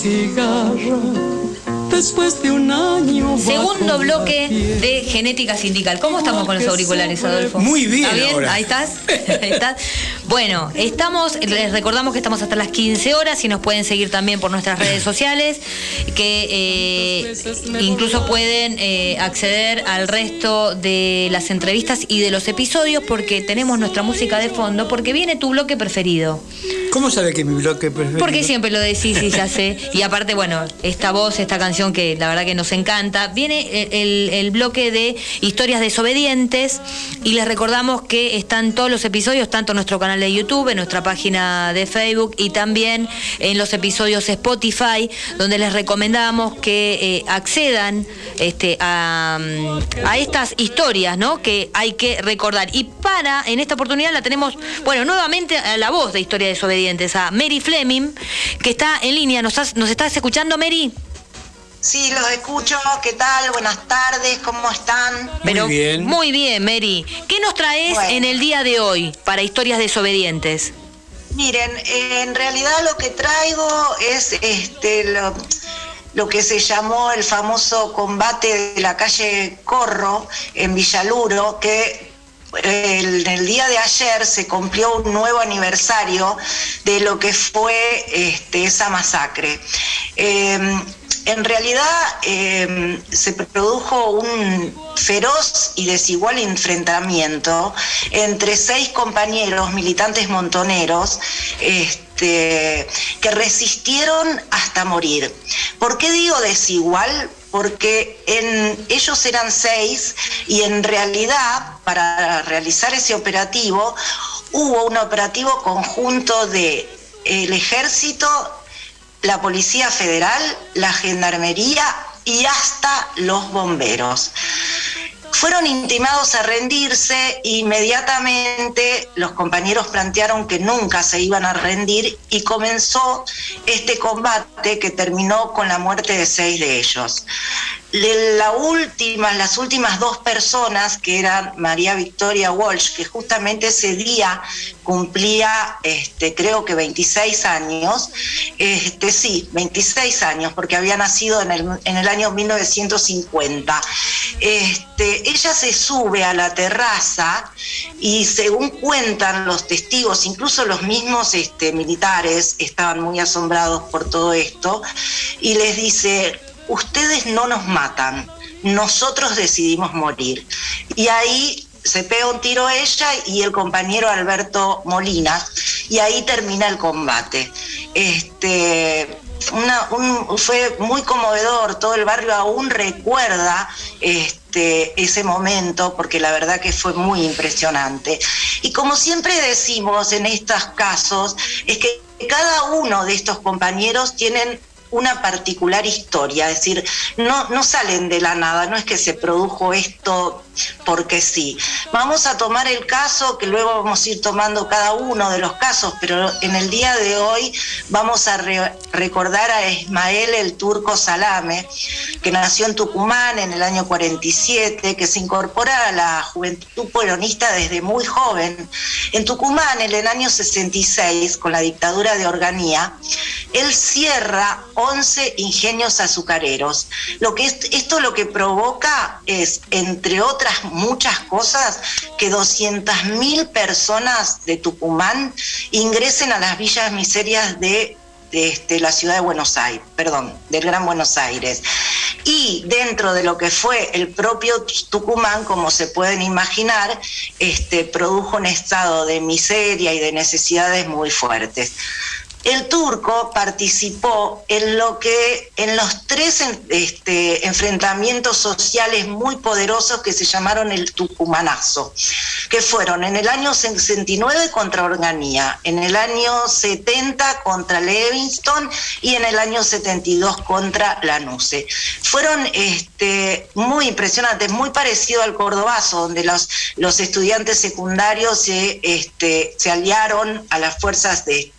cigarra después de un año. Segundo bloque de Genética Sindical. ¿Cómo estamos con los auriculares, Adolfo? Muy bien. ¿Está bien? ahora. Ahí estás. Ahí estás. Bueno, estamos, les recordamos que estamos hasta las 15 horas y nos pueden seguir también por nuestras redes sociales, que eh, incluso pueden eh, acceder al resto de las entrevistas y de los episodios porque tenemos nuestra música de fondo, porque viene tu bloque preferido. ¿Cómo sabe que mi bloque preferido? Porque siempre lo decís y ya sé. Y aparte, bueno, esta voz, esta canción que la verdad que nos encanta. Viene el, bloque de historias desobedientes y les recordamos que están todos los episodios, tanto en nuestro canal de YouTube, en nuestra página de Facebook y también en los episodios Spotify, donde les recomendamos que eh, accedan este, a, mm, a estas historias, ¿no? Que hay que recordar. Y para, en esta oportunidad la tenemos, bueno, nuevamente a la voz de Historias Desobedientes, a Mary Fleming, que está en línea. ¿Nos, has- nos estás escuchando, Mary? Sí, los escucho. ¿Qué tal? Buenas tardes. ¿Cómo están? Pero bien. Muy bien, Mary. ¿Qué nos traes Bueno. en el día de hoy para Historias Desobedientes? Miren, eh, en realidad lo que traigo es este lo, lo que se llamó el famoso combate de la calle Corro en Villaluro, que eh, el, el día de ayer se cumplió un nuevo aniversario de lo que fue este, esa masacre. Eh, en realidad eh, se produjo un feroz y desigual enfrentamiento entre seis compañeros militantes montoneros este, que resistieron hasta morir. ¿Por qué digo desigual? Porque en, ellos eran seis y en realidad para realizar ese operativo hubo un operativo conjunto de el ejército, la Policía Federal, la Gendarmería y hasta los bomberos. Fueron intimados a rendirse, inmediatamente los compañeros plantearon que nunca se iban a rendir y comenzó este combate que terminó con la muerte de seis de ellos. La última, las últimas dos personas, que eran María Victoria Walsh, que justamente ese día cumplía, este, creo que 26 años, este, sí, 26 años, porque había nacido en el, año 1950. Este, ella se sube a la terraza y según cuentan los testigos, incluso los mismos militares estaban muy asombrados por todo esto, y les dice, ustedes no nos matan, nosotros decidimos morir. Y ahí se pega un tiro ella y el compañero Alberto Molina, y ahí termina el combate. Este, fue muy conmovedor, todo el barrio aún recuerda este, ese momento, porque la verdad que fue muy impresionante. Y como siempre decimos en estos casos, es que cada uno de estos compañeros tienen una particular historia, es decir, no, no salen de la nada, no es que se produjo esto porque sí. Vamos a tomar el caso, que luego vamos a ir tomando cada uno de los casos, pero en el día de hoy vamos a re- recordar a Ismael el Turco Salame, que nació en Tucumán en el año 47, que se incorpora a la juventud peronista desde muy joven. En Tucumán, en el año 66, con la dictadura de Organía, él cierra 11 ingenios azucareros. Lo que es- esto lo que provoca es, entre otras muchas cosas, que 200.000 personas de Tucumán ingresen a las villas miserias de, de, este, la ciudad de Buenos Aires, perdón, del Gran Buenos Aires. Y dentro de lo que fue el propio Tucumán, como se pueden imaginar, este, produjo un estado de miseria y de necesidades muy fuertes. El turco participó en lo que en los tres este, enfrentamientos sociales muy poderosos que se llamaron el Tucumanazo, que fueron en el año 69 contra Organía, en el año 70 contra Levingston y en el año 72 contra Lanuse. Fueron este, muy impresionantes, muy parecido al Cordobazo, donde los, estudiantes secundarios se, este, se aliaron a las fuerzas de,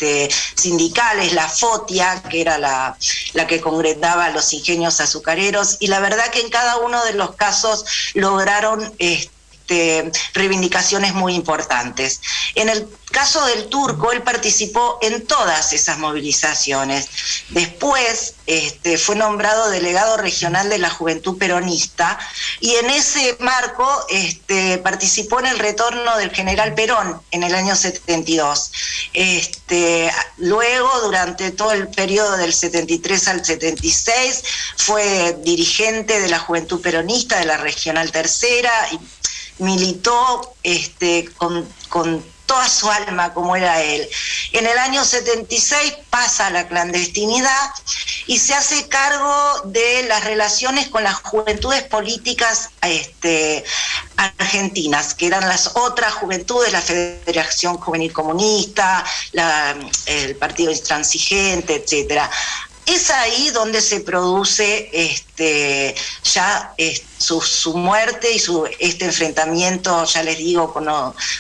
sindicales, la FOTIA, que era la, la que congregaba los ingenios azucareros, y la verdad que en cada uno de los casos lograron... Este, reivindicaciones muy importantes. En el caso del turco, él participó en todas esas movilizaciones. Después este, fue nombrado delegado regional de la Juventud Peronista y en ese marco este, participó en el retorno del general Perón en el año 72. Este, luego, durante todo el periodo del 73 al 76, fue dirigente de la Juventud Peronista de la Regional Tercera y militó este, con, con toda su alma como era él. En el año 76 pasa a la clandestinidad y se hace cargo de las relaciones con las juventudes políticas este, argentinas, que eran las otras juventudes, la Federación Juvenil Comunista, el Partido Intransigente, etcétera es ahí donde se produce este, ya su, muerte y su, este enfrentamiento, ya les digo,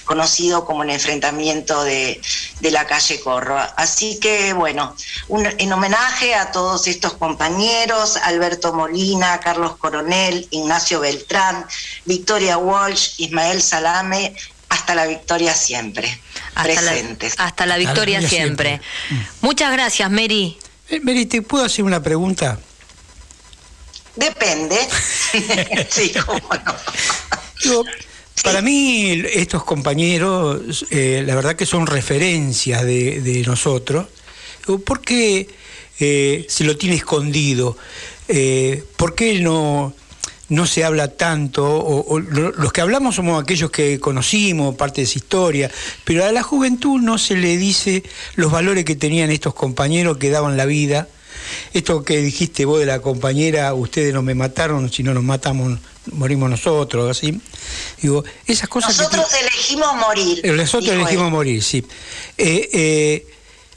conocido como el enfrentamiento de, la calle Corro. Así que, bueno, en homenaje a todos estos compañeros, Alberto Molina, Carlos Coronel, Ignacio Beltrán, Victoria Walsh, Ismael Salame, hasta la victoria siempre. presentes. hasta la victoria siempre. Muchas gracias, Mary. Eh, Mary, ¿te puedo hacer una pregunta? Depende. sí, cómo no. para mí, estos compañeros, eh, la verdad que son referencias de, nosotros. ¿Por qué eh, se lo tiene escondido? ¿Por qué no, no se habla tanto, o, los que hablamos somos aquellos que conocimos, parte de esa historia, pero a la juventud no se le dice los valores que tenían estos compañeros que daban la vida. Esto que dijiste vos de la compañera, ustedes no me mataron, si no nos matamos, morimos nosotros, así. Digo, esas cosas. Nosotros elegimos morir. Eh, nosotros elegimos morir, sí. Eh, eh,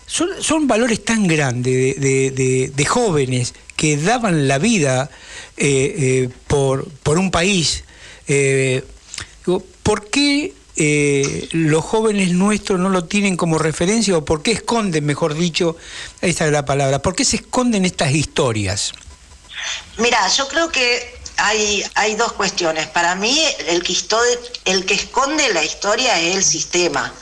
son, valores tan grandes de jóvenes que daban la vida eh, por, un país. Eh, ¿Por qué los jóvenes nuestros no lo tienen como referencia o por qué esconden, mejor dicho, esta es la palabra, por qué se esconden estas historias? Mira, yo creo que hay, hay dos cuestiones. Para mí, el que, el que esconde la historia es el sistema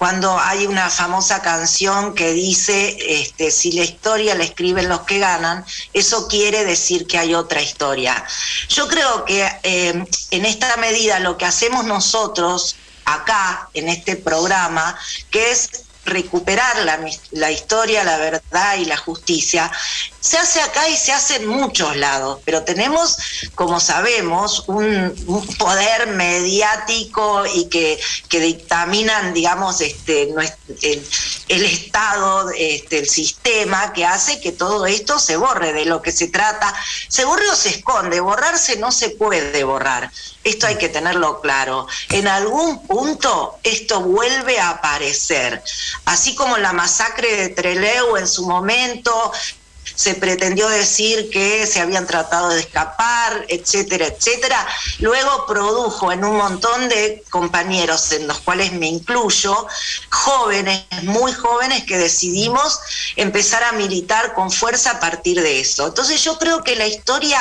cuando hay una famosa canción que dice, este, si la historia la escriben los que ganan, eso quiere decir que hay otra historia. Yo creo que eh, en esta medida lo que hacemos nosotros acá, en este programa, que es recuperar la, historia, la verdad y la justicia, se hace acá y se hace en muchos lados, pero tenemos, como sabemos, un, poder mediático y que, que dictaminan, digamos, este, el, el Estado, este, el sistema, que hace que todo esto se borre de lo que se trata. Se borre o se esconde, borrarse no se puede borrar. Esto hay que tenerlo claro. En algún punto esto vuelve a aparecer. Así como la masacre de Trelew en su momento, se pretendió decir que se habían tratado de escapar, etcétera, etcétera. Luego produjo en un montón de compañeros, en los cuales me incluyo, jóvenes, muy jóvenes, que decidimos empezar a militar con fuerza a partir de eso. Entonces yo creo que la historia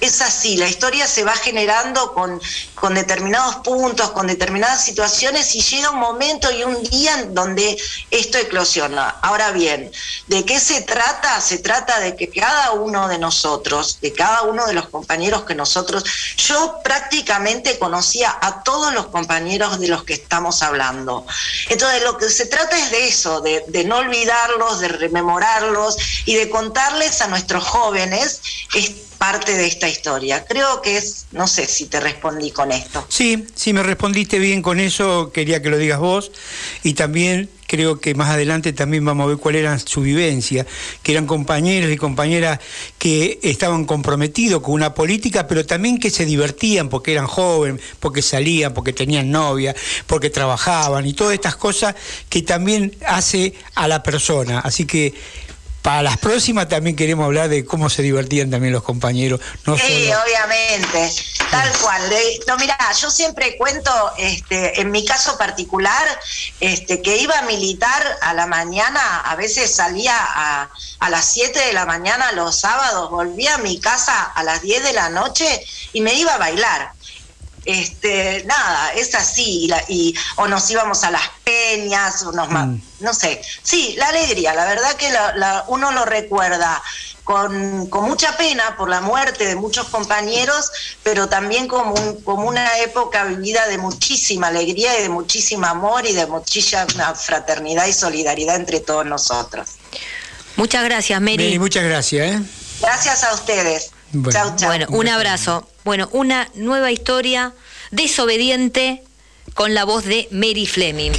es así, la historia se va generando con, con determinados puntos, con determinadas situaciones y llega un momento y un día en donde esto eclosiona. Ahora bien, ¿de qué se trata? Se trata de que cada uno de nosotros, de cada uno de los compañeros que nosotros, yo prácticamente conocía a todos los compañeros de los que estamos hablando. Entonces lo que se trata es de eso, de, no olvidarlos, de rememorarlos y de contarles a nuestros jóvenes parte de esta historia. Creo que es, no sé si te respondí con esto. Sí, sí me respondiste bien con eso, quería que lo digas vos y también creo que más adelante también vamos a ver cuál era su vivencia, que eran compañeros y compañeras que estaban comprometidos con una política, pero también que se divertían porque eran jóvenes, porque salían, porque tenían novia, porque trabajaban y todas estas cosas que también hace a la persona. Así que para las próximas también queremos hablar de cómo se divertían también los compañeros. sí, obviamente, tal cual. No, mira, yo siempre cuento, este, en mi caso particular, este, que iba a militar a la mañana, a veces salía a, a las 7 de la mañana los sábados, volvía a mi casa a las 10 de la noche y me iba a bailar este, nada, es así, y, la- y- o nos íbamos a las peñas, o nos Mm. no sé, sí, la alegría, la verdad que la- la- uno lo recuerda con, con mucha pena por la muerte de muchos compañeros, pero también como, un- como una época vivida de muchísima alegría y de muchísimo amor y de muchísima fraternidad y solidaridad entre todos nosotros. Muchas gracias, Mary. Mary, muchas gracias. ¿eh? Gracias a ustedes. Bueno. chau, chau. Bueno, un abrazo. Bueno, una nueva historia desobediente con la voz de Mary Fleming.